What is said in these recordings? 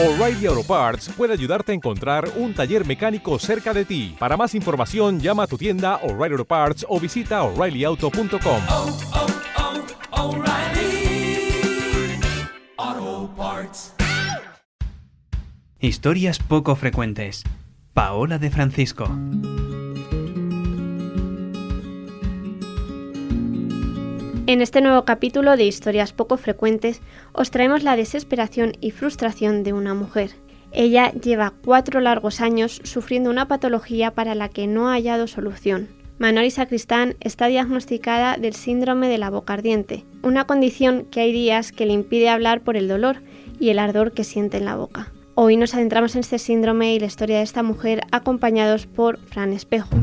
O'Reilly Auto Parts puede ayudarte a encontrar un taller mecánico cerca de ti. Para más información, llama a tu tienda O'Reilly Auto Parts o visita oreillyauto.com. oh, oh, Parts. Historias poco frecuentes. Paola de Francisco. En este nuevo capítulo de Historias poco frecuentes os traemos la desesperación y frustración de una mujer. Ella lleva cuatro largos años sufriendo una patología para la que no ha hallado solución. Manoli Sacristán está diagnosticada del síndrome de la boca ardiente, una condición que hay días que le impide hablar por el dolor y el ardor que siente en la boca. Hoy nos adentramos en este síndrome y la historia de esta mujer acompañados por Fran Espejo.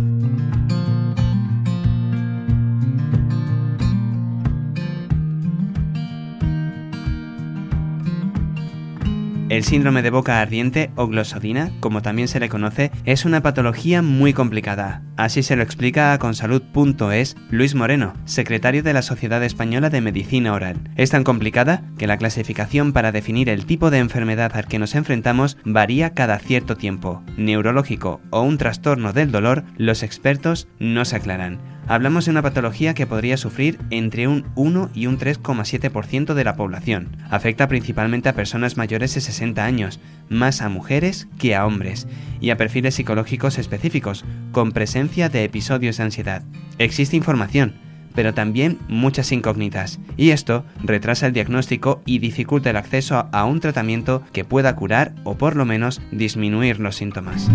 El síndrome de boca ardiente o glosodina, como también se le conoce, es una patología muy complicada. Así se lo explica a consalud.es Luis Moreno, secretario de la Sociedad Española de Medicina Oral. Es tan complicada que la clasificación para definir el tipo de enfermedad al que nos enfrentamos varía cada cierto tiempo. Neurológico o un trastorno del dolor, los expertos no se aclaran. Hablamos de una patología que podría sufrir entre un 1 y un 3,7% de la población. Afecta principalmente a personas mayores de 60 años, más a mujeres que a hombres, y a perfiles psicológicos específicos, con presencia de episodios de ansiedad. Existe información, pero también muchas incógnitas, y esto retrasa el diagnóstico y dificulta el acceso a un tratamiento que pueda curar o por lo menos disminuir los síntomas.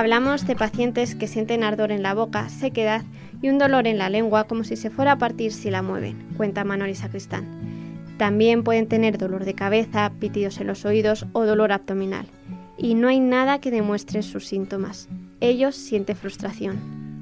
Hablamos de pacientes que sienten ardor en la boca, sequedad y un dolor en la lengua como si se fuera a partir si la mueven, cuenta Manoli Sacristán. También pueden tener dolor de cabeza, pitidos en los oídos o dolor abdominal. Y no hay nada que demuestre sus síntomas. Ellos sienten frustración.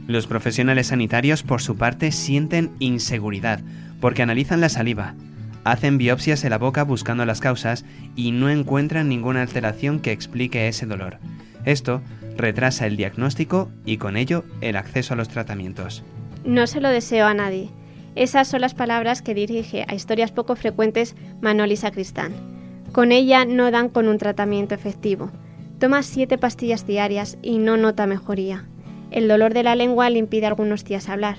Los profesionales sanitarios, por su parte, sienten inseguridad, porque analizan la saliva, hacen biopsias en la boca buscando las causas y no encuentran ninguna alteración que explique ese dolor. Esto retrasa el diagnóstico y con ello el acceso a los tratamientos. No se lo deseo a nadie. Esas son las palabras que dirige a historias poco frecuentes Manoli Sacristán. Con ella no dan con un tratamiento efectivo. Toma siete pastillas diarias y no nota mejoría. El dolor de la lengua le impide algunos días hablar.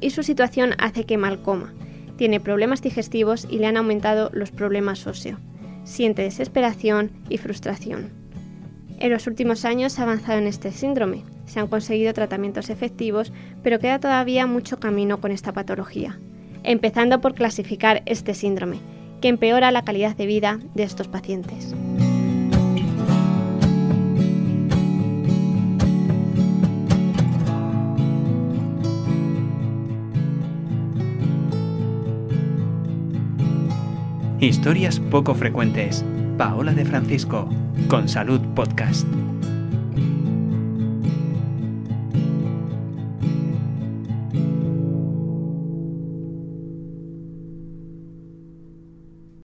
Y su situación hace que mal coma. Tiene problemas digestivos y le han aumentado los problemas óseos. Siente desesperación y frustración. En los últimos años se ha avanzado en este síndrome. Se han conseguido tratamientos efectivos, pero queda todavía mucho camino con esta patología. Empezando por clasificar este síndrome, que empeora la calidad de vida de estos pacientes. Historias poco frecuentes. Paola de Francisco, con Salud Podcast.